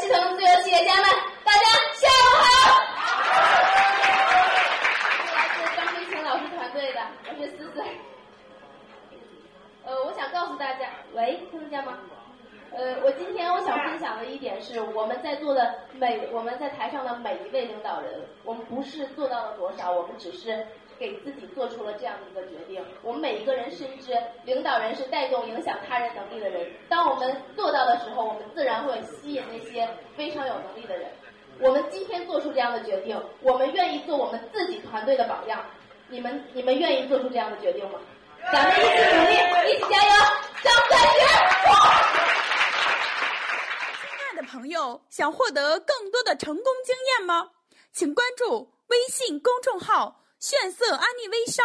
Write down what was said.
系统自由企业家们，大家下午好。我来自张飞琴老师团队的，我是思思。呃，我想告诉大家，喂，听得见吗？呃，我今天我想分享的一点是，我们在座的每我们在台上的每一位领导人，我们不是做到了多少，我们只是给自己做出了这样的一个决定。我们每一个人深知，领导人是带动影响他人。们做到的时候，我们自然会吸引那些非常有能力的人。我们今天做出这样的决定，我们愿意做我们自己团队的榜样。你们你们愿意做出这样的决定吗？咱们一起努力，一起加油，张三元！朋友，想获得更多的成功经验吗？请关注微信公众号“炫色安利微商